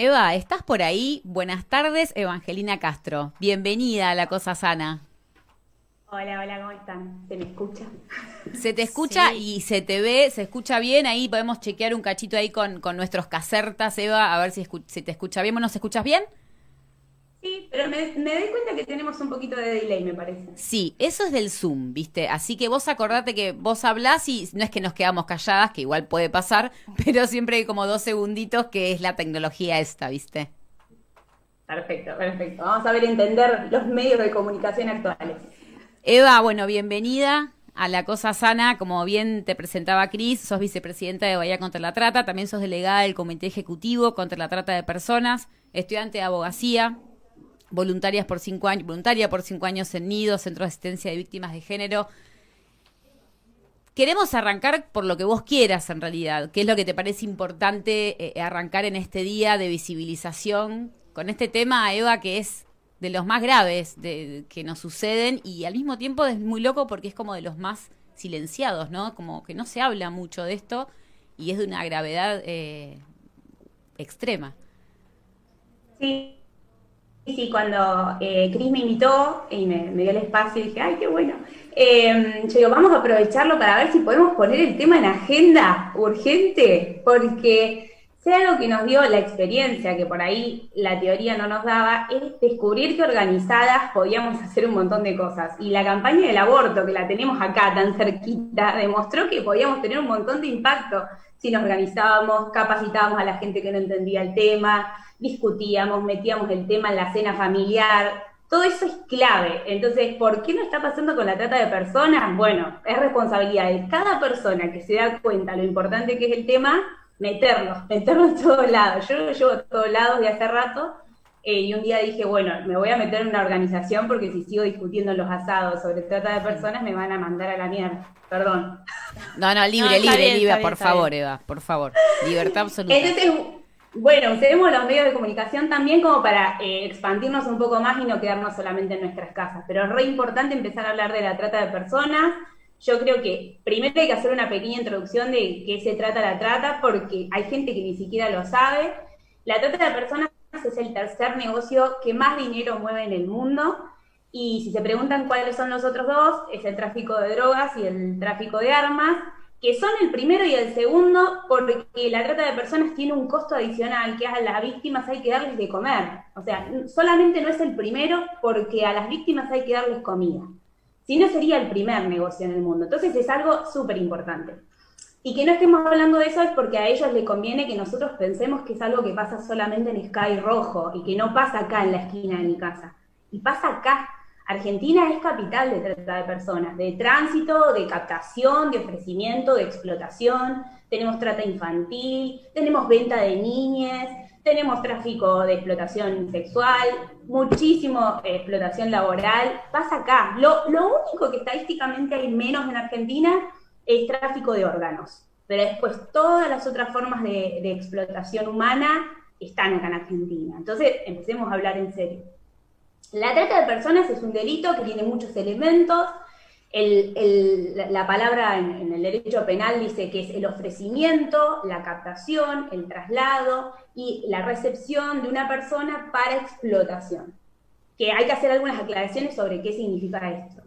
Eva, ¿estás por ahí? Buenas tardes, Evangelina Castro. Bienvenida a La Cosa Sana. Hola, hola, ¿cómo están? ¿Se me escucha? Se te escucha y se te ve, se escucha bien. Ahí podemos chequear un cachito ahí con, con nuestros casertas, Eva, a ver si, si te escucha bien. ¿Vos nos escuchas bien? Sí, pero me, me, doy cuenta que tenemos un poquito de delay, me parece. Sí, eso es del Zoom, ¿viste? Así que vos acordate que vos hablás y no es que nos quedamos calladas, que igual puede pasar, pero siempre hay como dos segunditos que es la tecnología esta, ¿viste? Perfecto, perfecto. Vamos a ver entender los medios de comunicación actuales. Eva, bueno, bienvenida a La Cosa Sana. Como bien te presentaba Cris, sos vicepresidenta de Bahía contra la Trata, también sos delegada del Comité Ejecutivo contra la Trata de Personas, estudiante de abogacía, voluntarias por cinco años, voluntaria por cinco años en Nido, Centro de Asistencia de Víctimas de Género. Queremos arrancar por lo que vos quieras en realidad, qué es lo que te parece importante eh, arrancar en este día de visibilización con este tema, Eva, que es de los más graves de, que nos suceden y al mismo tiempo es muy loco porque es como de los más silenciados, ¿no? Como que no se habla mucho de esto y es de una gravedad eh, extrema. Sí, sí, cuando eh, Cris me invitó y me, dio el espacio, dije, ay, qué bueno. Eh, yo digo, vamos a aprovecharlo para ver si podemos poner el tema en agenda urgente, porque sea algo que nos dio la experiencia, que por ahí la teoría no nos daba, es descubrir que organizadas podíamos hacer un montón de cosas. Y la campaña del aborto, que la tenemos acá tan cerquita, demostró que podíamos tener un montón de impacto si nos organizábamos, capacitábamos a la gente que no entendía el tema, discutíamos, metíamos el tema en la cena familiar, todo eso es clave. Entonces, ¿por qué no está pasando con la trata de personas? Bueno, es responsabilidad de cada persona que se da cuenta lo importante que es el tema, meternos, meternos en todos lados. Yo lo llevo a todos lados de hace rato eh, y un día dije, bueno, me voy a meter en una organización porque si sigo discutiendo los asados sobre trata de personas me van a mandar a la mierda. Perdón. No, no, libre, libre, libre, por favor, Eva, por favor. Libertad absoluta. Entonces, bueno, usemos los medios de comunicación también como para eh, expandirnos un poco más y no quedarnos solamente en nuestras casas. Pero es re importante empezar a hablar de la trata de personas. Yo creo que primero hay que hacer una pequeña introducción de qué se trata la trata, porque hay gente que ni siquiera lo sabe. La trata de personas es el tercer negocio que más dinero mueve en el mundo. Y si se preguntan cuáles son los otros dos, es el tráfico de drogas y el tráfico de armas que son el primero y el segundo porque la trata de personas tiene un costo adicional que a las víctimas hay que darles de comer. O sea, solamente no es el primero porque a las víctimas hay que darles comida. Si no sería el primer negocio en el mundo. Entonces es algo súper importante. Y que no estemos hablando de eso es porque a ellos les conviene que nosotros pensemos que es algo que pasa solamente en Sky Rojo y que no pasa acá en la esquina de mi casa. Y pasa acá, Argentina es capital de trata de personas, de tránsito, de captación, de ofrecimiento, de explotación. Tenemos trata infantil, tenemos venta de niñas, tenemos tráfico de explotación sexual, muchísimo eh, explotación laboral. Pasa acá. Lo, único que estadísticamente hay menos en Argentina es tráfico de órganos. Pero después todas las otras formas de, de explotación humana están acá en Argentina. Entonces, empecemos a hablar en serio. La trata de personas es un delito que tiene muchos elementos. la palabra en, el derecho penal dice que es el ofrecimiento, la captación, el traslado y la recepción de una persona para explotación. Que hay que hacer algunas aclaraciones sobre qué significa esto.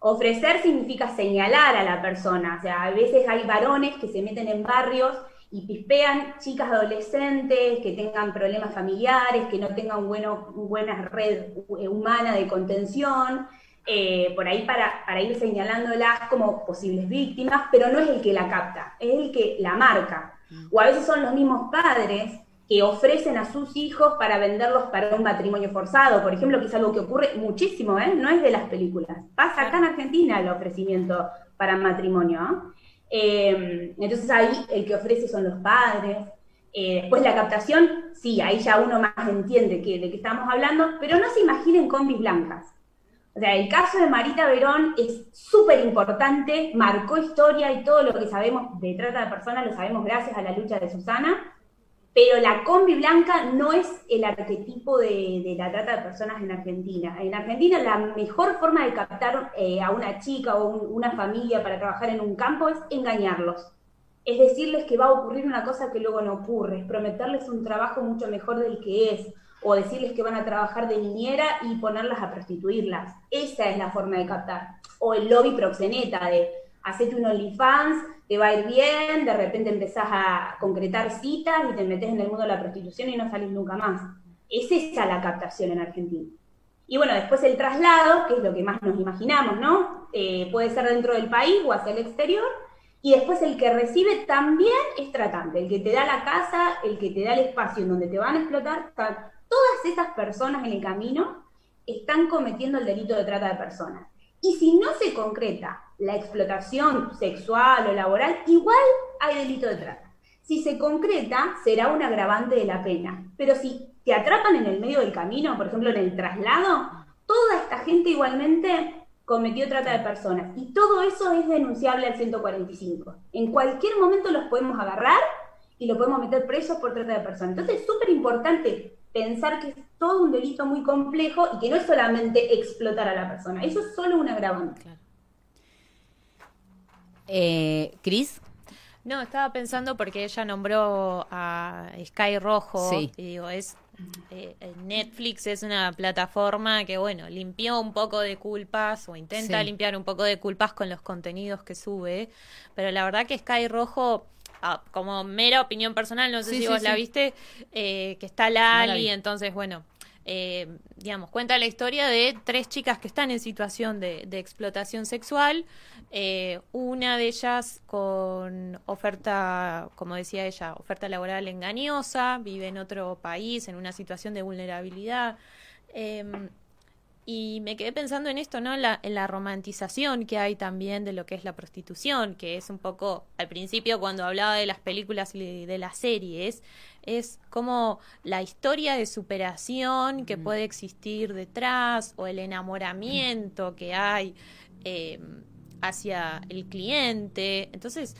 Ofrecer significa señalar a la persona, o sea, a veces hay varones que se meten en barrios y pispean chicas adolescentes que tengan problemas familiares, que no tengan bueno, buena red humana de contención, eh, por ahí para, para ir señalándolas como posibles víctimas, pero no es el que la capta, es el que la marca. O a veces son los mismos padres que ofrecen a sus hijos para venderlos para un matrimonio forzado, por ejemplo, que es algo que ocurre muchísimo, ¿eh? no es de las películas. Pasa acá en Argentina el ofrecimiento para matrimonio. ¿no? Em, entonces ahí el que ofrece son los padres. Eh, después la captación, sí, ahí ya uno más entiende que, de qué estamos hablando, pero no se imaginen combis blancas. O sea, el caso de Marita Verón es súper importante, marcó historia y todo lo que sabemos de trata de personas lo sabemos gracias a la lucha de Susana, pero la combi blanca no es el arquetipo de, la trata de personas en Argentina. En Argentina la mejor forma de captar eh, a una chica o una familia para trabajar en un campo es engañarlos. es decirles que va a ocurrir una cosa que luego no ocurre, es prometerles un trabajo mucho mejor del que es, o decirles que van a trabajar de niñera y ponerlas a prostituirlas. Esa es la forma de captar. O el lobby proxeneta de hacete un OnlyFans, te va a ir bien, de repente empezás a concretar citas y te metes en el mundo de la prostitución y no salís nunca más. Es esa la captación en Argentina. Y bueno, después el traslado, que es lo que más nos imaginamos, ¿no? Eh, puede ser dentro del país o hacia el exterior. Y después el que recibe también es tratante, el que te da la casa, el que te da el espacio en donde te van a explotar. Todas esas personas en el camino están cometiendo el delito de trata de personas. Y si no se concreta la explotación sexual o laboral, igual hay delito de trata. Si se concreta, será un agravante de la pena. Pero si te atrapan en el medio del camino, por ejemplo en el traslado, toda esta gente igualmente cometió trata de personas. Y todo eso es denunciable al 145. En cualquier momento los podemos agarrar y lo podemos meter presos por trata de personas. Entonces es súper importante pensar que es todo un delito muy complejo y que no es solamente explotar a la persona, eso es solo un agravante. Eh, Cris. No, estaba pensando porque ella nombró a Sky Rojo y digo, es eh, Netflix es una plataforma que, bueno, limpió un poco de culpas o intenta limpiar un poco de culpas con los contenidos que sube, pero la verdad que Sky Rojo, ah, como mera opinión personal, no sé si vos la viste, eh, que está Lali, entonces, bueno, eh, digamos, cuenta la historia de tres chicas que están en situación de, explotación sexual, eh, una de ellas con oferta, como decía ella, oferta laboral engañosa, vive en otro país, en una situación de vulnerabilidad. Em, y me quedé pensando en esto, ¿no? La, en la romantización que hay también de lo que es la prostitución, que es un poco, al principio cuando hablaba de las películas y de las series, es como la historia de superación que puede existir detrás o el enamoramiento que hay eh, hacia el cliente. Entonces,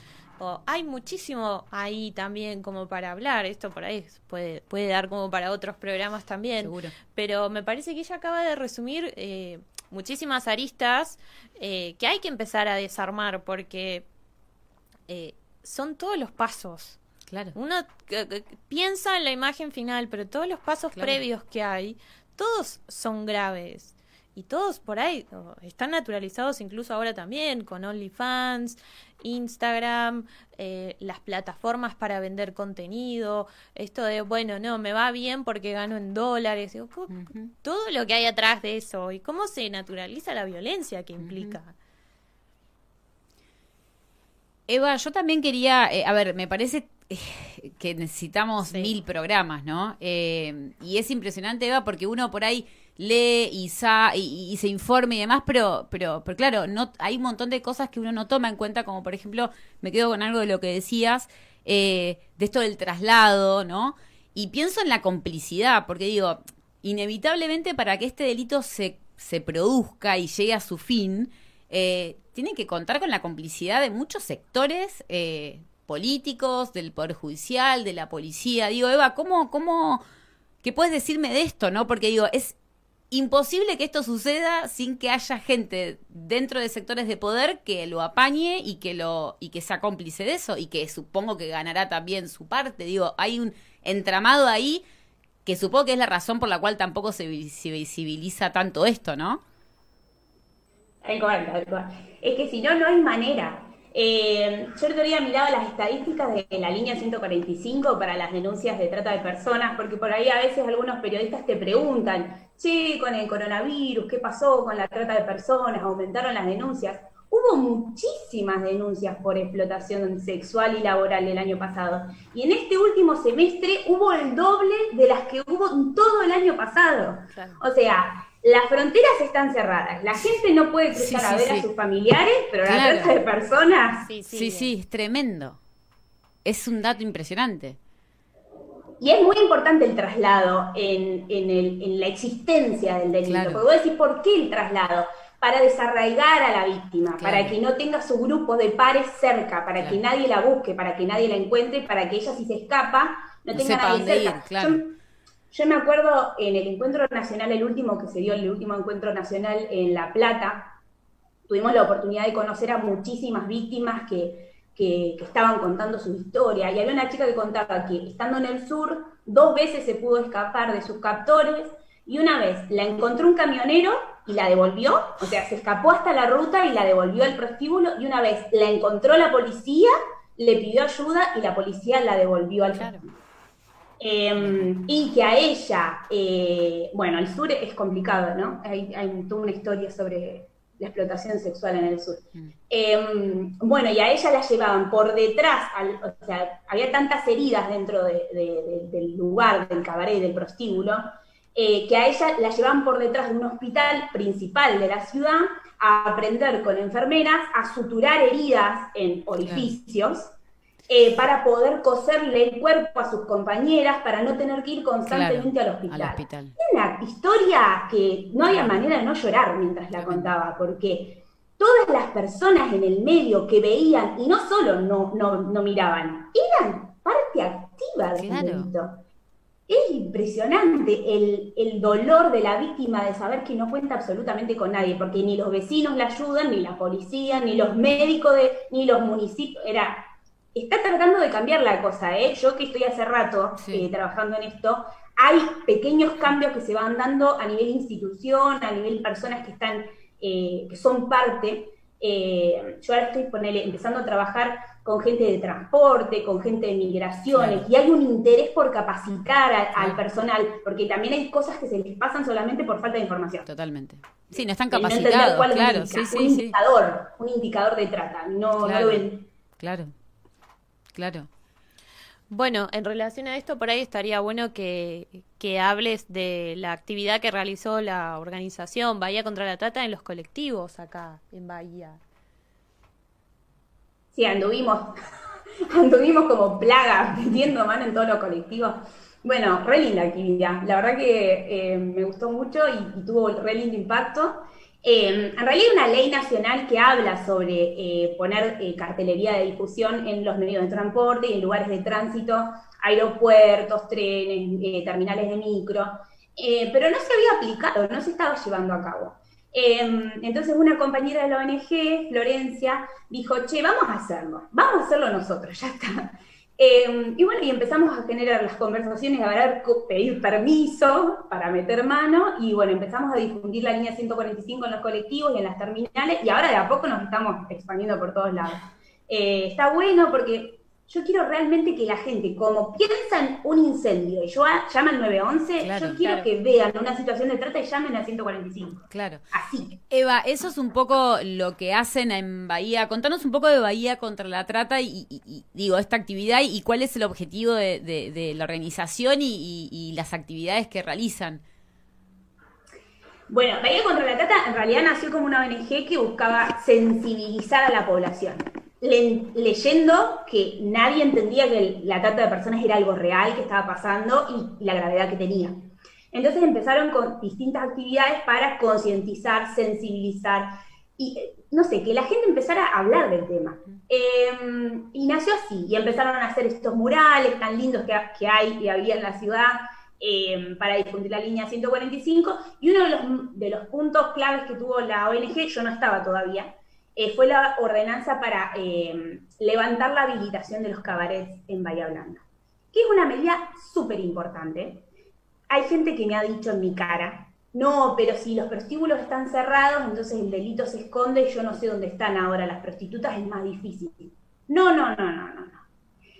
hay muchísimo ahí también como para hablar. Esto por ahí puede, puede dar como para otros programas también. Seguro. Pero me parece que ella acaba de resumir eh, muchísimas aristas eh, que hay que empezar a desarmar porque son todos los pasos. Claro. Uno piensa en la imagen final, pero todos los pasos previos que hay, todos son graves. Y todos por ahí están naturalizados incluso ahora también con OnlyFans, Instagram, eh, las plataformas para vender contenido, esto de, bueno, no, me va bien porque gano en dólares, todo lo que hay atrás de eso y cómo se naturaliza la violencia que implica. Eva, yo también quería, eh, a ver, me parece eh, que necesitamos mil programas, ¿no? y es impresionante, Eva, porque uno por ahí lee y, y, se informe y demás, pero, pero, pero claro, no, hay un montón de cosas que uno no toma en cuenta, como por ejemplo, me quedo con algo de lo que decías, eh, de esto del traslado, ¿no? Y pienso en la complicidad, porque digo, inevitablemente para que este delito se, se produzca y llegue a su fin, eh, tiene que contar con la complicidad de muchos sectores eh, políticos, del Poder Judicial, de la policía. Digo, Eva, ¿cómo, cómo, qué puedes decirme de esto, no? Porque digo, es imposible que esto suceda sin que haya gente dentro de sectores de poder que lo apañe y que lo y que sea cómplice de eso y que supongo que ganará también su parte. Digo, hay un entramado ahí que supongo que es la razón por la cual tampoco se, visibiliza tanto esto, ¿no? Es que si no, no hay manera. Eh, yo el otro día miraba las estadísticas de la línea 145 para las denuncias de trata de personas, porque por ahí a veces algunos periodistas te preguntan, che, con el coronavirus, ¿qué pasó con la trata de personas? ¿Aumentaron las denuncias? Hubo muchísimas denuncias por explotación sexual y laboral el año pasado. Y en este último semestre hubo el doble de las que hubo todo el año pasado. O sea, las fronteras están cerradas, la gente no puede cruzar a ver a sus familiares, pero la trata de personas... Sí, sí, es tremendo. Es un dato impresionante. Y es muy importante el traslado en, en, la existencia del delito. Porque vos decís, ¿por qué el traslado? Para desarraigar a la víctima, para que no tenga su grupo de pares cerca, para que nadie la busque, para que nadie la encuentre, para que ella si se escapa no, tenga nadie cerca. Yo me acuerdo en el encuentro nacional, el último que se dio, el último encuentro nacional en La Plata, tuvimos la oportunidad de conocer a muchísimas víctimas que, que, estaban contando su historia. Y había una chica que contaba que estando en el sur, dos veces se pudo escapar de sus captores y una vez la encontró un camionero y la devolvió, o sea, se escapó hasta la ruta y la devolvió al prostíbulo y una vez la encontró la policía, le pidió ayuda y la policía la devolvió al claro. Em, y que a ella, eh, bueno, el sur es complicado, ¿no? Hay, hay toda una historia sobre la explotación sexual en el sur. Mm. Em, bueno, y a ella la llevaban por detrás, o sea, había tantas heridas dentro del lugar, del cabaret, del prostíbulo, eh, que a ella la llevaban por detrás de un hospital principal de la ciudad a aprender con enfermeras a suturar heridas en orificios. Eh, para poder coserle el cuerpo a sus compañeras para no tener que ir constantemente al, hospital. Una historia que no había manera de no llorar mientras la contaba, porque todas las personas en el medio que veían, y no solo no, no, miraban, eran parte activa del delito. Es impresionante el, el, dolor de la víctima de saber que no cuenta absolutamente con nadie, porque ni los vecinos la ayudan, ni la policía, ni los médicos, de, ni los municipios. Era está tratando de cambiar la cosa, ¿eh? Yo que estoy hace rato eh, trabajando en esto, hay pequeños cambios que se van dando a nivel institución, a nivel personas que están, eh, que son parte. Eh, yo ahora estoy empezando a trabajar con gente de transporte, con gente de migraciones, y hay un interés por capacitar al personal, porque también hay cosas que se les pasan solamente por falta de información. Totalmente. Sí, no están capacitados, claro, un, sí, sí, un indicador, un indicador de trata, no, no lo ven. Claro. Claro. Bueno, en relación a esto, por ahí estaría bueno que, hables de la actividad que realizó la organización Bahía contra la Trata en los colectivos acá en Bahía. Sí, anduvimos, anduvimos como plaga metiendo mano en todos los colectivos. Bueno, re linda actividad. La verdad que eh, me gustó mucho y, y tuvo re lindo impacto. Eh, en realidad hay una ley nacional que habla sobre eh, poner eh, cartelería de difusión en los medios de transporte y en lugares de tránsito, aeropuertos, trenes, terminales de micro, pero no se había aplicado, no se estaba llevando a cabo. entonces una compañera de la ONG, Florencia, dijo, che, vamos a hacerlo, vamos a hacerlo nosotros, ya está. Em, y bueno, y empezamos a generar las conversaciones, a ver, pedir permiso para meter mano, y bueno, empezamos a difundir la línea 145 en los colectivos y en las terminales, y ahora de a poco nos estamos expandiendo por todos lados. Eh, está bueno porque yo quiero realmente que la gente, como piensa en un incendio y yo llama al 911, yo quiero que vean una situación de trata y llamen al 145. Claro. Así. Eva, eso es un poco lo que hacen en Bahía. Contanos un poco de Bahía contra la trata y, digo, esta actividad y cuál es el objetivo de, la organización y las actividades que realizan. Bueno, Bahía contra la Trata en realidad nació como una ONG que buscaba sensibilizar a la población leyendo que nadie entendía que la trata de personas era algo real que estaba pasando y, la gravedad que tenía. Entonces empezaron con distintas actividades para concientizar, sensibilizar y, no sé, que la gente empezara a hablar del tema. Em, y nació así, y empezaron a hacer estos murales tan lindos que, que hay y había en la ciudad em, para difundir la línea 145. Y uno de los, de los puntos claves que tuvo la ONG, yo no estaba todavía, eh, fue la ordenanza para eh, levantar la habilitación de los cabarets en Bahía Blanca, que es una medida súper importante. Hay gente que me ha dicho en mi cara, no, pero si los prostíbulos están cerrados, entonces el delito se esconde y yo no sé dónde están ahora las prostitutas, es más difícil. No, no, no, no, no. no.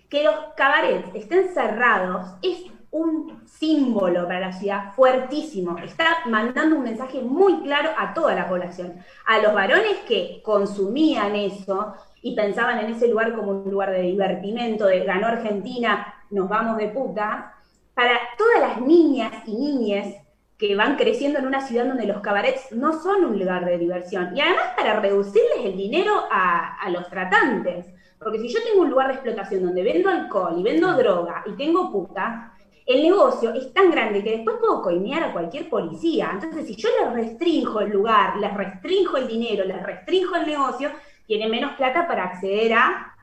Que los cabarets estén cerrados es un símbolo para la ciudad fuertísimo. Está mandando un mensaje muy claro a toda la población. A los varones que consumían eso y pensaban en ese lugar como un lugar de divertimento, de ganó Argentina, nos vamos de puta. Para todas las niñas y niñes que van creciendo en una ciudad donde los cabarets no son un lugar de diversión. Y además para reducirles el dinero a, a los tratantes. Porque si yo tengo un lugar de explotación donde vendo alcohol y vendo droga y tengo puta, el negocio es tan grande que después puedo coimear a cualquier policía. Entonces, si yo les restringo el lugar, les restringo el dinero, les restringo el negocio, tienen menos plata para acceder a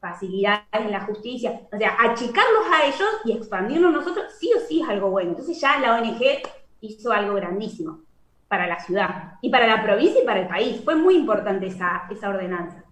facilidades en la justicia. O sea, achicarlos a ellos y expandirnos nosotros, sí o sí es algo bueno. Entonces ya la ONG hizo algo grandísimo para la ciudad y para la provincia y para el país. Fue muy importante esa, esa ordenanza.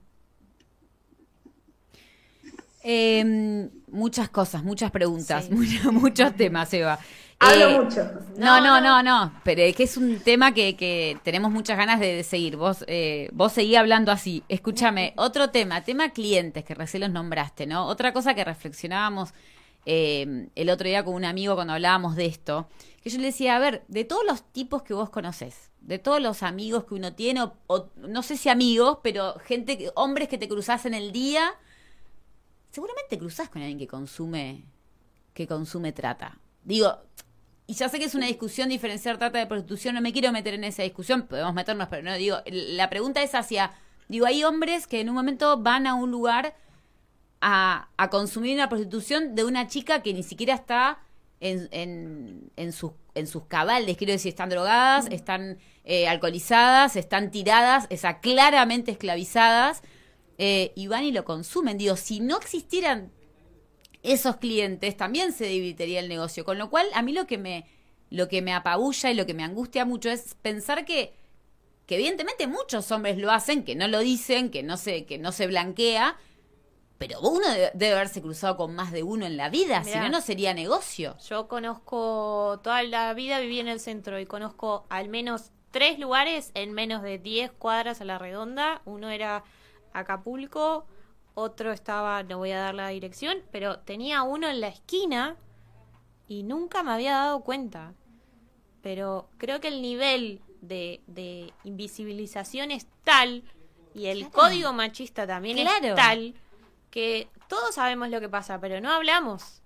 Em, muchas cosas, muchas preguntas, muchos, temas, Eva. Hablo eh, mucho. No, no, no, no, pero es que es un tema que, tenemos muchas ganas de, seguir. Vos, eh, vos seguí hablando así. Escúchame, otro tema, tema clientes, que recién los nombraste, ¿no? Otra cosa que reflexionábamos em, el otro día con un amigo cuando hablábamos de esto, que yo le decía, a ver, de todos los tipos que vos conocés, de todos los amigos que uno tiene, o, no sé si amigos, pero gente, hombres que te cruzás en el día seguramente cruzás con alguien que consume, que consume trata. Digo, y ya sé que es una discusión diferenciar trata de prostitución, no me quiero meter en esa discusión, podemos meternos, pero no, digo, la pregunta es hacia, digo, hay hombres que en un momento van a un lugar a, a consumir una prostitución de una chica que ni siquiera está en, en, en, sus, en sus cabales, quiero decir, están drogadas, están eh, alcoholizadas, están tiradas, o sea, claramente esclavizadas, eh, y van y lo consumen. Digo, si no existieran esos clientes, también se dividiría el negocio. Con lo cual, a mí lo que me, lo que me apabulla y lo que me angustia mucho es pensar que, que evidentemente muchos hombres lo hacen, que no lo dicen, que no se, que no se blanquea, pero uno debe, haberse cruzado con más de uno en la vida, si no, no sería negocio. Yo conozco, toda la vida viví en el centro y conozco al menos tres lugares en menos de 10 cuadras a la redonda. Uno era Acapulco, otro estaba, no voy a dar la dirección, pero tenía uno en la esquina y nunca me había dado cuenta. Pero creo que el nivel de, de invisibilización es tal y el código machista también es tal que todos sabemos lo que pasa, pero no hablamos.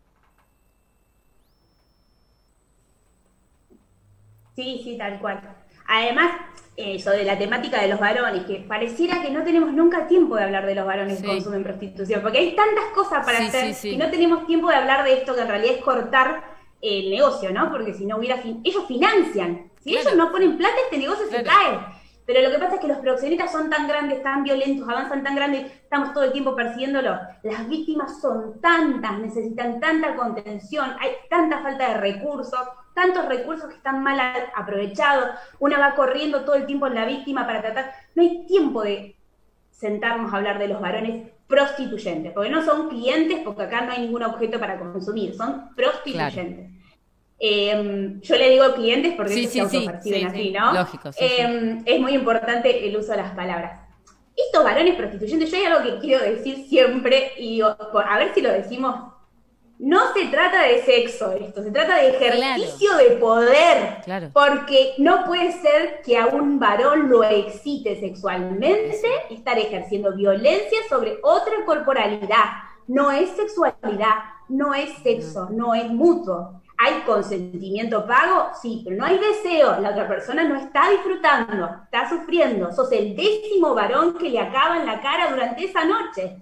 Sí, sí, tal cual. Además, eso de la temática de los varones, que pareciera que no tenemos nunca tiempo de hablar de los varones que consumen prostitución, porque hay tantas cosas para hacer y no tenemos tiempo de hablar de esto que en realidad es cortar el negocio, ¿no? Porque si no hubiera... ellos financian. Si ellos no ponen plata, este negocio se cae. Pero lo que pasa es que los proxenetas son tan grandes, tan violentos, avanzan tan grandes, estamos todo el tiempo persiguiéndolo. Las víctimas son tantas, necesitan tanta contención, hay tanta falta de recursos, tantos recursos que están mal aprovechados. Una va corriendo todo el tiempo en la víctima para tratar. No hay tiempo de sentarnos a hablar de los varones prostituyentes, porque no son clientes, porque acá no hay ningún objeto para consumir, son prostituyentes. Em, yo le digo clientes porque sí, se autoperciben así, ¿no? Lógico, em, Es muy importante el uso de las palabras. Estos varones prostituyentes, yo hay algo que quiero decir siempre, y a ver si lo decimos. No se trata de sexo esto, se trata de ejercicio de poder. Porque no puede ser que a un varón lo excite sexualmente estar ejerciendo violencia sobre otra corporalidad. No es sexualidad, no es sexo, no es mutuo. ¿Hay consentimiento pago? Sí, pero no hay deseo. La otra persona no está disfrutando, está sufriendo. Sos el décimo varón que le acaba en la cara durante esa noche.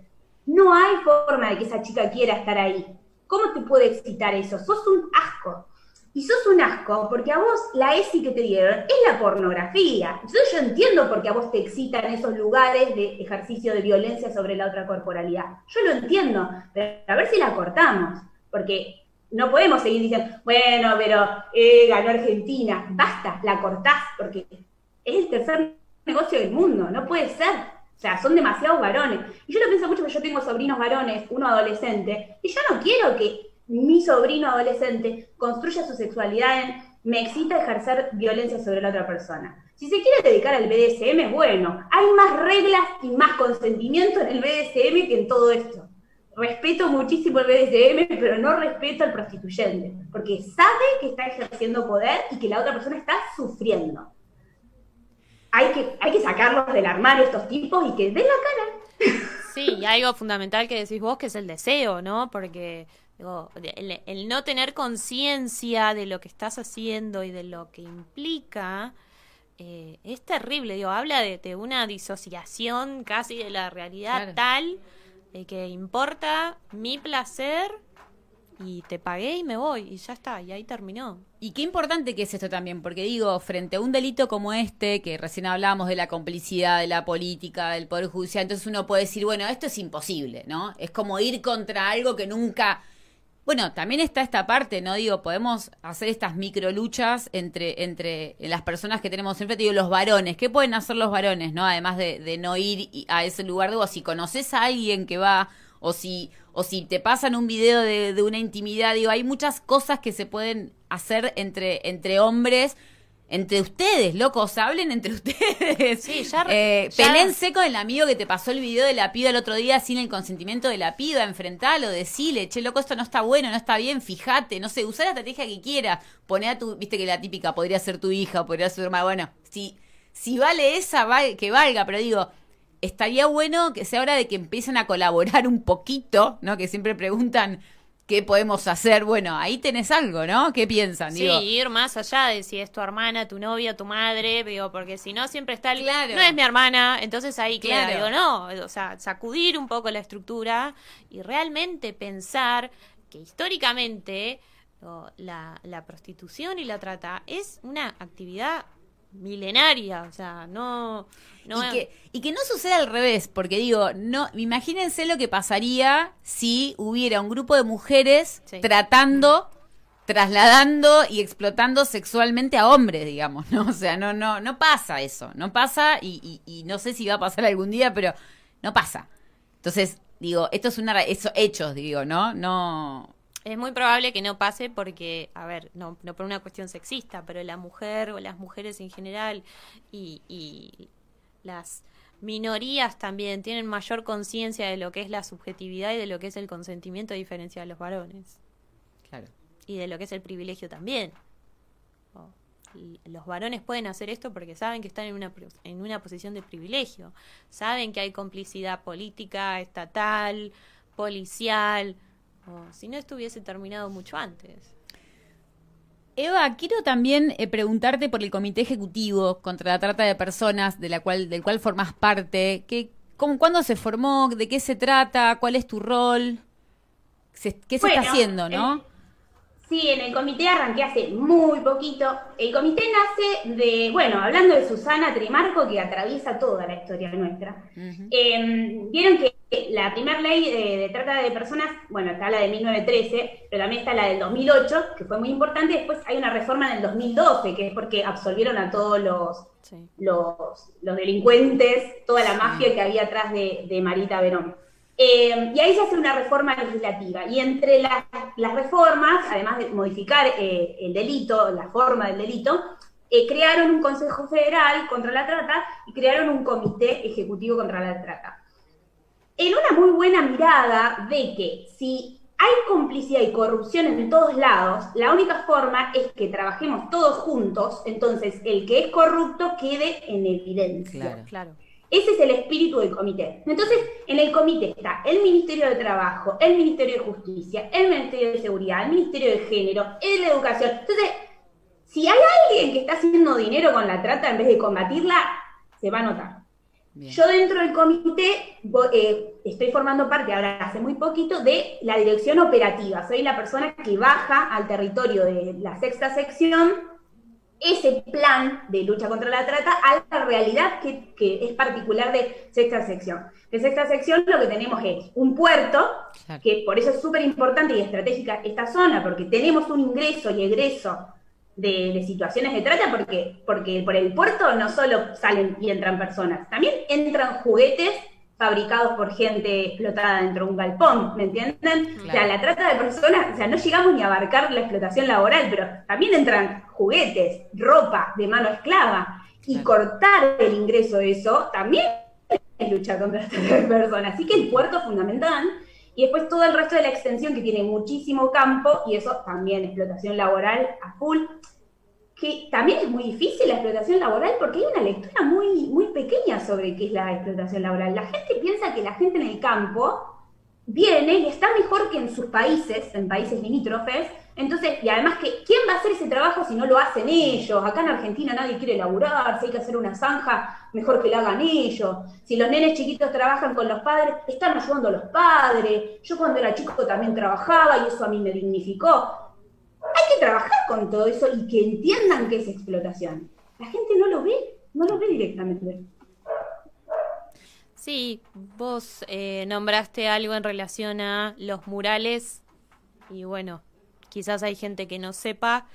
No hay forma de que esa chica quiera estar ahí. ¿Cómo te puede excitar eso? Sos un asco. Y sos un asco porque a vos la ESI que te dieron es la pornografía. Entonces yo entiendo por qué a vos te excitan esos lugares de ejercicio de violencia sobre la otra corporalidad. Yo lo entiendo, pero a ver si la cortamos. Porque no podemos seguir diciendo, bueno, pero eh, ganó Argentina. Basta, la cortás, porque es el tercer negocio del mundo, no puede ser. O sea, son demasiados varones. Y yo lo pienso mucho que yo tengo sobrinos varones, uno adolescente, y yo no quiero que mi sobrino adolescente construya su sexualidad en me excita ejercer violencia sobre la otra persona. Si se quiere dedicar al BDSM, bueno, hay más reglas y más consentimiento en el BDSM que en todo esto respeto muchísimo el BDSM, pero no respeto al prostituyente, porque sabe que está ejerciendo poder y que la otra persona está sufriendo. Hay que, hay que sacarlos del armario estos tipos y que den la cara. Sí, y algo fundamental que decís vos, que es el deseo, ¿no? Porque digo, el, no tener conciencia de lo que estás haciendo y de lo que implica, eh, es terrible, digo, habla de, una disociación casi de la realidad tal que importa mi placer y te pagué y me voy y ya está, y ahí terminó. Y qué importante que es esto también, porque digo, frente a un delito como este, que recién hablábamos de la complicidad, de la política, del Poder Judicial, entonces uno puede decir, bueno, esto es imposible, ¿no? Es como ir contra algo que nunca bueno, también está esta parte, ¿no? Digo, podemos hacer estas micro luchas entre, entre las personas que tenemos enfrente, digo, los varones. ¿Qué pueden hacer los varones, no? Además de, no ir a ese lugar, digo, si conoces a alguien que va o si, o si te pasan un video de, de una intimidad, digo, hay muchas cosas que se pueden hacer entre, entre hombres entre ustedes, locos, hablen entre ustedes. Sí, ya, eh, Pelense con el amigo que te pasó el video de la piba el otro día sin el consentimiento de la piba, enfrentalo, decile, che, loco, esto no está bueno, no está bien, fíjate, no sé, usá la estrategia que quiera, poné a tu, viste que la típica podría ser tu hija, podría ser tu hermana, bueno, si, si vale esa, que valga, pero digo, estaría bueno que sea hora de que empiecen a colaborar un poquito, ¿no? Que siempre preguntan, ¿qué podemos hacer? Bueno, ahí tenés algo, ¿no? ¿Qué piensan? Sí, ir más allá de si es tu hermana, tu novia, tu madre, digo, porque si no siempre está el, claro. no es mi hermana, entonces ahí claro. digo, no, o sea, sacudir un poco la estructura y realmente pensar que históricamente la, la prostitución y la trata es una actividad milenaria, o sea, no... no y, que, y que no suceda al revés, porque digo, no imagínense lo que pasaría si hubiera un grupo de mujeres tratando trasladando y explotando sexualmente a hombres, digamos, ¿no? O sea, no, no, no pasa eso, no pasa y, y, no sé si va a pasar algún día, pero no pasa. Entonces, digo, esto es una, eso, hechos, digo, ¿no? No, es muy probable que no pase porque, a ver, no, no por una cuestión sexista, pero la mujer o las mujeres en general y, y las minorías también tienen mayor conciencia de lo que es la subjetividad y de lo que es el consentimiento a diferencia de los varones. Claro. Y de lo que es el privilegio también. los varones pueden hacer esto porque saben que están en una, en una posición de privilegio. Saben que hay complicidad política, estatal, policial, si no estuviese terminado mucho antes. Eva, quiero también eh, preguntarte por el Comité Ejecutivo contra la Trata de Personas, de la cual, del cual formas parte. ¿Qué, cómo, ¿Cuándo se formó? ¿De qué se trata? ¿Cuál es tu rol? ¿Qué se está haciendo, no? Sí, en el comité arranqué hace muy poquito. El comité nace de, bueno, hablando de Susana Trimarco, que atraviesa toda la historia nuestra. Em, vieron que la primera ley de, trata de personas, bueno, está la de 1913, pero también está la del 2008, que fue muy importante. Después hay una reforma en el 2012, que es porque absolvieron a todos los, los, delincuentes, toda la mafia que había atrás de Marita Verón. Eh, y ahí se hace una reforma legislativa. Y entre las, reformas, además de modificar eh, el delito, la forma del delito, eh, crearon un Consejo Federal contra la trata y crearon un Comité Ejecutivo contra la trata. En una muy buena mirada de que si hay complicidad y corrupción en todos lados, la única forma es que trabajemos todos juntos, entonces el que es corrupto quede en evidencia. Claro, claro. Ese es el espíritu del comité. Entonces, en el comité está el Ministerio de Trabajo, el Ministerio de Justicia, el Ministerio de Seguridad, el Ministerio de Género, el de Educación. Entonces, si hay alguien que está haciendo dinero con la trata en vez de combatirla, se va a notar. Yo dentro del comité eh, estoy formando parte, ahora hace muy poquito, de la dirección operativa. Soy la persona que baja al territorio de la sexta sección ese plan de lucha contra la trata a la realidad que, es particular de sexta sección. De sexta sección lo que tenemos es un puerto, que por eso es súper importante y estratégica esta zona, porque tenemos un ingreso y egreso de, situaciones de trata, porque, porque por el puerto no solo salen y entran personas, también entran juguetes fabricados por gente explotada dentro de un galpón, ¿me entienden? O sea, la trata de personas, o sea, no llegamos ni a abarcar la explotación laboral, pero también entran juguetes, ropa de mano esclava, y cortar el ingreso de eso también es luchar contra la trata de personas. Así que el puerto es fundamental, y después todo el resto de la extensión que tiene muchísimo campo, y eso también explotación laboral a full que también es muy difícil la explotación laboral porque hay una lectura muy, muy pequeña sobre qué es la explotación laboral. La gente piensa que la gente en el campo viene y está mejor que en sus países, en países limítrofes. Entonces, y además que, ¿quién va a hacer ese trabajo si no lo hacen ellos? Acá en Argentina nadie quiere laburar, si hay que hacer una zanja, mejor que la hagan ellos. Si los nenes chiquitos trabajan con los padres, están ayudando a los padres. Yo cuando era chico también trabajaba y eso a mí me dignificó hay que trabajar con todo eso y que entiendan que es explotación. La gente no lo ve, no lo ve directamente. Sí, vos eh, nombraste algo en relación a los murales y bueno, quizás hay gente que no sepa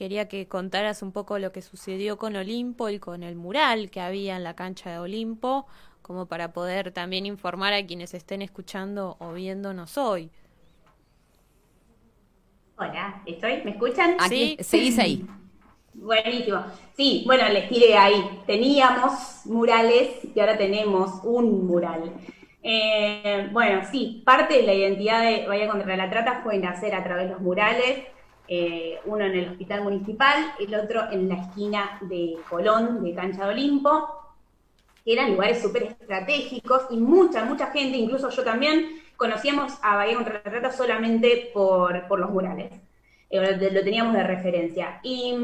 quería que contaras un poco lo que sucedió con Olimpo y con el mural que había en la cancha de Olimpo, como para poder también informar a quienes estén escuchando o viéndonos hoy. Hola, ¿estoy? ¿Me escuchan? sí, seguís ahí. Buenísimo. Sí, bueno, les tiré ahí. Teníamos murales y ahora tenemos un mural. Eh, bueno, sí, parte de la identidad de Bahía contra la Trata fue nacer a través de los murales, eh, uno en el hospital municipal, el otro en la esquina de Colón, de Cancha de Olimpo, que eran lugares súper estratégicos y mucha, mucha gente, incluso yo también, conocíamos a Bahía contra la solamente por, por los murales. Eh, lo teníamos de referencia. Y,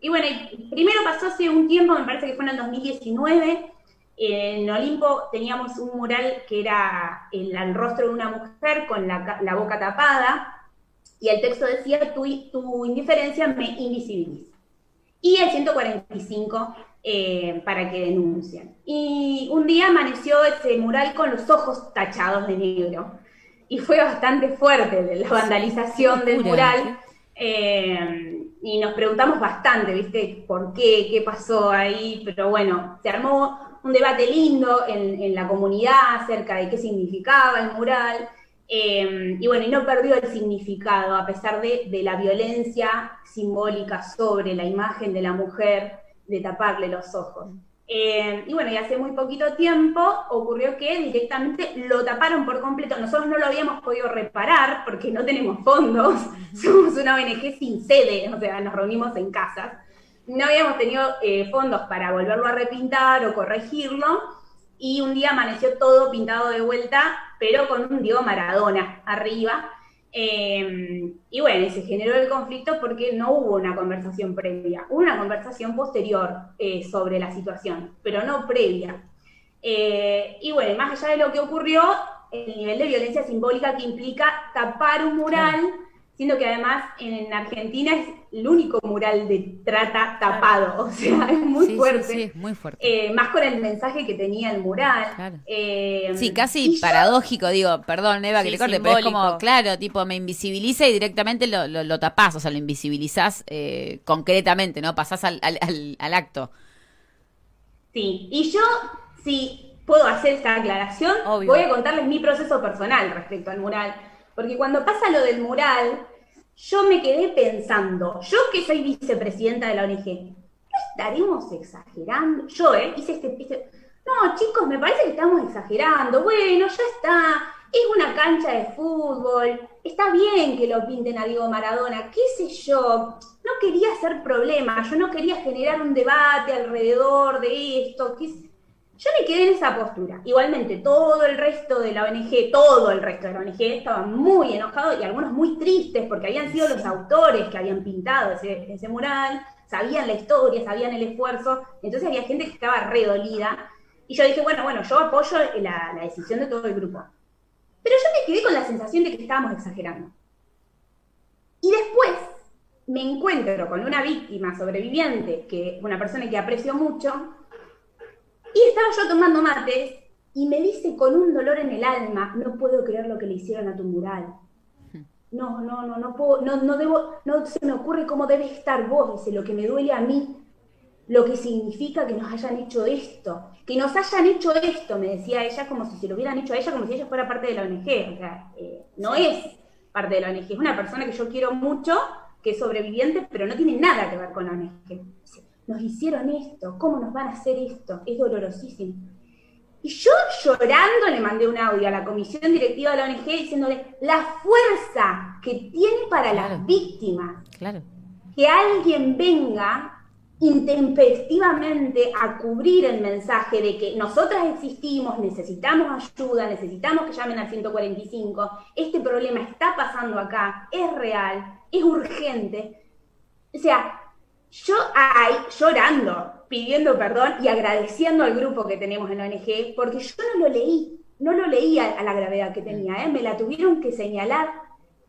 y bueno, primero pasó hace un tiempo, me parece que fue en el 2019, en Olimpo teníamos un mural que era el, rostro de una mujer con la, boca tapada y el texto decía, tu, tu indiferencia me invisibiliza. Y el 145 eh, para que denuncien. Y un día amaneció ese mural con los ojos tachados de negro. Y fue bastante fuerte la vandalización del mural. Eh, y nos preguntamos bastante, ¿viste? ¿Por qué? ¿Qué pasó ahí? Pero bueno, se armó un debate lindo en, la comunidad acerca de qué significaba el mural. Eh, y bueno, y no perdió el significado a pesar de, la violencia simbólica sobre la imagen de la mujer, de taparle los ojos. Eh, y bueno, y hace muy poquito tiempo ocurrió que directamente lo taparon por completo. Nosotros no lo habíamos podido reparar porque no tenemos fondos. Somos una ONG sin sede, o sea, nos reunimos en casas no habíamos tenido eh, fondos para volverlo a repintar o corregirlo, y un día amaneció todo pintado de vuelta, pero con un Diego Maradona arriba. Eh, y bueno, se generó el conflicto porque no hubo una conversación previa, hubo una conversación posterior eh, sobre la situación, pero no previa. y bueno, más allá de lo que ocurrió, el nivel de violencia simbólica que implica tapar un mural siendo que además en Argentina es el único mural de trata tapado, o sea, es muy fuerte. Sí, sí, muy fuerte. Eh, más con el mensaje que tenía el mural. Eh, sí, casi paradójico, digo, perdón Eva que le corte, pero es como, claro, tipo, me invisibiliza y directamente lo, lo, tapás, o sea, lo invisibilizás eh, concretamente, ¿no? Pasás al, al, acto. Sí, y yo, si puedo hacer esta aclaración, voy a contarles mi proceso personal respecto al mural. Porque cuando pasa lo del mural, yo me quedé pensando, yo que soy vicepresidenta de la ONG, ¿no estaremos exagerando? Yo, ¿eh? Hice este, No, chicos, me parece que estamos exagerando. Bueno, ya está. Es una cancha de fútbol. Está bien que lo pinten a Diego Maradona. ¿Qué sé yo? No quería hacer problema. Yo no quería generar un debate alrededor de esto. ¿Qué yo me quedé en esa postura. Igualmente, todo el resto de la ONG, todo el resto de la ONG estaba muy enojado y algunos muy tristes porque habían sido los autores que habían pintado ese, mural, sabían la historia, sabían el esfuerzo, entonces había gente que estaba redolida. Y yo dije, bueno, bueno, yo apoyo la, la decisión de todo el grupo. Pero yo me quedé con la sensación de que estábamos exagerando. Y después me encuentro con una víctima sobreviviente, que una persona que aprecio mucho, y estaba yo tomando mates y me dice con un dolor en el alma, no puedo creer lo que le hicieron a tu mural. No, no, no, no puedo, no, no debo, no se me ocurre cómo debes estar vos, dice, lo que me duele a mí, lo que significa que nos hayan hecho esto, que nos hayan hecho esto, me decía ella, como si se lo hubieran hecho a ella, como si ella fuera parte de la ONG, o sea, eh, no es parte de la ONG, es una persona que yo quiero mucho, que es sobreviviente, pero no tiene nada que ver con la ONG nos hicieron esto, ¿cómo nos van a hacer esto? Es dolorosísimo. Y yo llorando le mandé un audio a la comisión directiva de la ONG diciéndole la fuerza que tiene para las víctimas. Claro. Que alguien venga intempestivamente a cubrir el mensaje de que nosotras existimos, necesitamos ayuda, necesitamos que llamen al 145, este problema está pasando acá, es real, es urgente. O sea, yo ahí llorando, pidiendo perdón y agradeciendo al grupo que tenemos en la ONG, porque yo no lo leí, no lo leí a, la gravedad que tenía, ¿eh? me la tuvieron que señalar.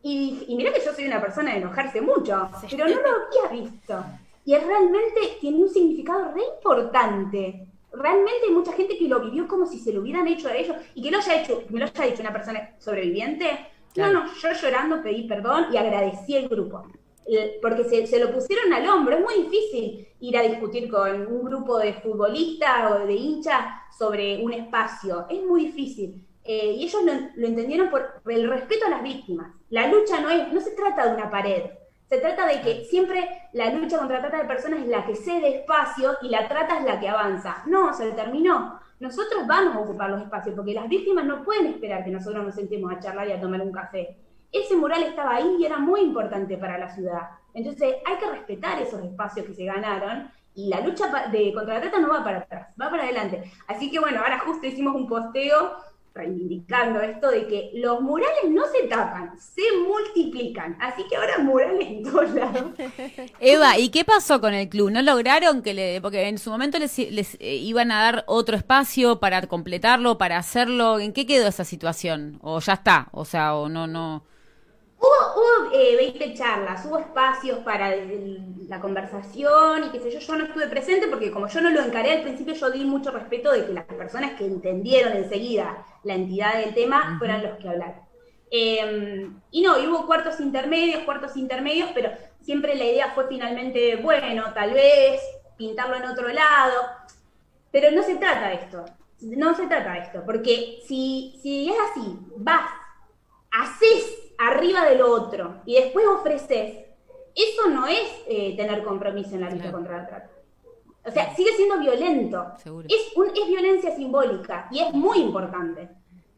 Y, y mira que yo soy una persona de enojarse mucho, pero no lo había visto. Y realmente tiene un significado re importante. Realmente hay mucha gente que lo vivió como si se lo hubieran hecho a ellos y que lo haya hecho, me lo haya dicho una persona sobreviviente. No, no, yo llorando pedí perdón y agradecí al grupo. Porque se, se, lo pusieron al hombro. Es muy difícil ir a discutir con un grupo de futbolistas o de hinchas sobre un espacio. Es muy difícil. Eh, y ellos lo, entendieron por el respeto a las víctimas. La lucha no, es, no se trata de una pared, se trata de que siempre la lucha contra la trata de personas es la que cede espacio y la trata es la que avanza. No, se terminó. Nosotros vamos a ocupar los espacios porque las víctimas no pueden esperar que nosotros nos sentemos a charlar y a tomar un café. Ese mural estaba ahí y era muy importante para la ciudad. Entonces hay que respetar esos espacios que se ganaron y la lucha de, contra la trata no va para atrás, va para adelante. Así que bueno, ahora justo hicimos un posteo reivindicando esto de que los murales no se tapan, se multiplican. Así que ahora murales en todos lados. Eva, ¿y qué pasó con el club? ¿No lograron que le.? Porque en su momento les, les eh, iban a dar otro espacio para completarlo, para hacerlo. ¿En qué quedó esa situación? ¿O ya está? O sea, o no, no. Hubo, hubo eh, 20 charlas, hubo espacios para la conversación y qué sé yo. Yo no estuve presente porque como yo no lo encaré al principio, yo di mucho respeto de que las personas que entendieron enseguida la entidad del tema fueran los que hablaron. Em, y no, y hubo cuartos intermedios, cuartos intermedios, pero siempre la idea fue finalmente, bueno, tal vez pintarlo en otro lado. Pero no se trata de esto. No se trata de esto, porque si, si es así, vas, haces arriba del otro y después ofreces, eso no es eh, tener compromiso en la lucha contra la trata. O sea, sigue siendo violento. Es, un, es violencia simbólica y es muy importante.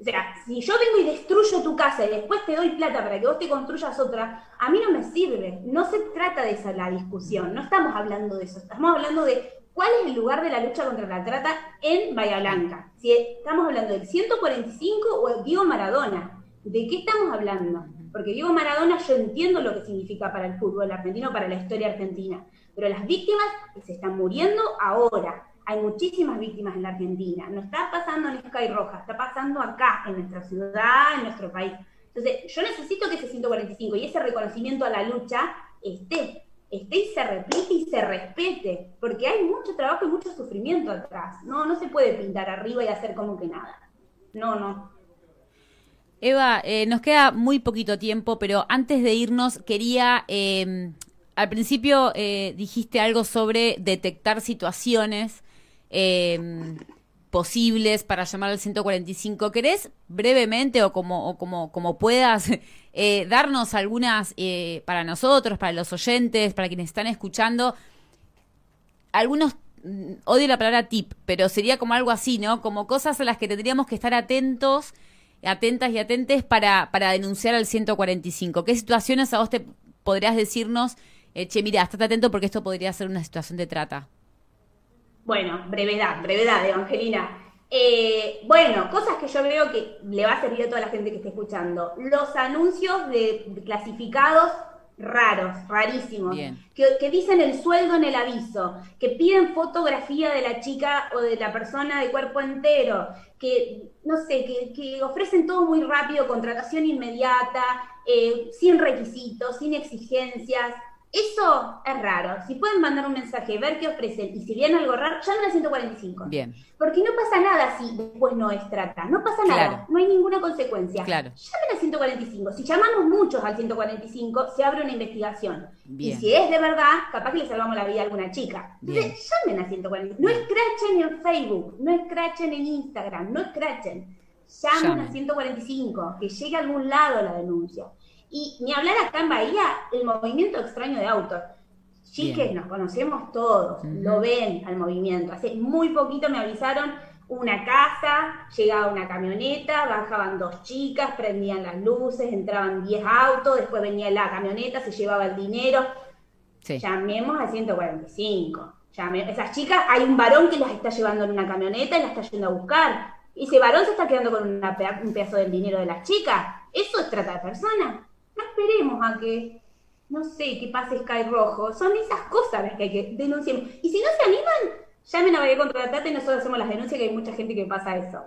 O sea, si yo vengo y destruyo tu casa y después te doy plata para que vos te construyas otra, a mí no me sirve. No se trata de esa la discusión. No estamos hablando de eso. Estamos hablando de cuál es el lugar de la lucha contra la trata en Bahía Blanca. Si estamos hablando del 145 o Diego Maradona. ¿De qué estamos hablando? Porque Diego Maradona yo entiendo lo que significa para el fútbol argentino, para la historia argentina, pero las víctimas se están muriendo ahora. Hay muchísimas víctimas en la Argentina. No está pasando en Sky Roja, está pasando acá, en nuestra ciudad, en nuestro país. Entonces, yo necesito que ese 145 y ese reconocimiento a la lucha esté, esté y se replique y se respete, porque hay mucho trabajo y mucho sufrimiento atrás. No, no se puede pintar arriba y hacer como que nada. No, no. Eva, eh, nos queda muy poquito tiempo, pero antes de irnos quería, em, al principio eh, dijiste algo sobre detectar situaciones em, posibles para llamar al 145. ¿Querés brevemente o como, o como, como puedas eh, darnos algunas para nosotros, para los oyentes, para quienes están escuchando, algunos mm, odio la palabra tip, pero sería como algo así, ¿no? Como cosas a las que tendríamos que estar atentos atentas y atentes para, para denunciar al 145? ¿Qué situaciones a vos te podrías decirnos, eh, che, mira, estate atento porque esto podría ser una situación de trata? Bueno, brevedad, brevedad, Evangelina. Eh, bueno, cosas que yo veo que le va a servir a toda la gente que esté escuchando. Los anuncios de clasificados raros, rarísimos, que, dicen el sueldo en el aviso, que piden fotografía de la chica o de la persona de cuerpo entero, que, no sé, que, ofrecen todo muy rápido, contratación inmediata, eh, sin requisitos, sin exigencias. Eso es raro. Si pueden mandar un mensaje, ver qué ofrecen y si viene algo raro, llamen al 145. Bien. Porque no pasa nada si después no es trata. No pasa nada. No hay ninguna consecuencia. Claro. Llamen al 145. Si llamamos muchos al 145, se abre una investigación. Bien. Y si es de verdad, capaz que le salvamos la vida a alguna chica. Entonces, llamen al 145. No escrachen en Facebook, no escrachen en Instagram, no escrachen. Llamen, al 145, que llegue a algún lado la denuncia. Y ni hablar acá en Bahía, el movimiento extraño de autos. Chiques, nos conocemos todos, lo ven al movimiento. Hace muy poquito me avisaron una casa, llegaba una camioneta, bajaban dos chicas, prendían las luces, entraban 10 autos, después venía la camioneta, se llevaba el dinero. Llamemos al 145. Esas chicas, hay un varón que las está llevando en una camioneta y las está yendo a buscar. Y ese varón se está quedando con un pedazo del dinero de las chicas. ¿Eso es trata de personas? No esperemos a que, no sé, que pase Sky Rojo. Son esas cosas las que hay que denunciar. Y si no se animan, llamen a Bahía Contra la Trata y nosotros hacemos las denuncias, que hay mucha gente que pasa eso.